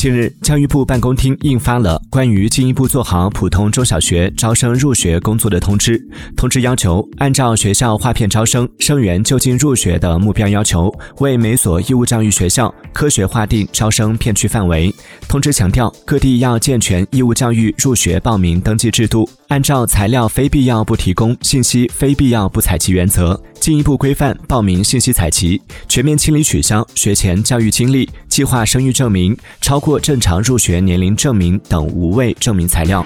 近日，教育部办公厅印发了关于进一步做好普通中小学招生入学工作的通知。通知要求，按照学校划片招生、生源就近入学的目标要求，为每所义务教育学校科学划定招生片区范围。通知强调，各地要健全义务教育入学报名登记制度，按照材料非必要不提供、信息非必要不采集原则，进一步规范报名信息采集，全面清理取消学前教育经历、计划生育证明、超过。正常入学年龄证明等无谓证明材料。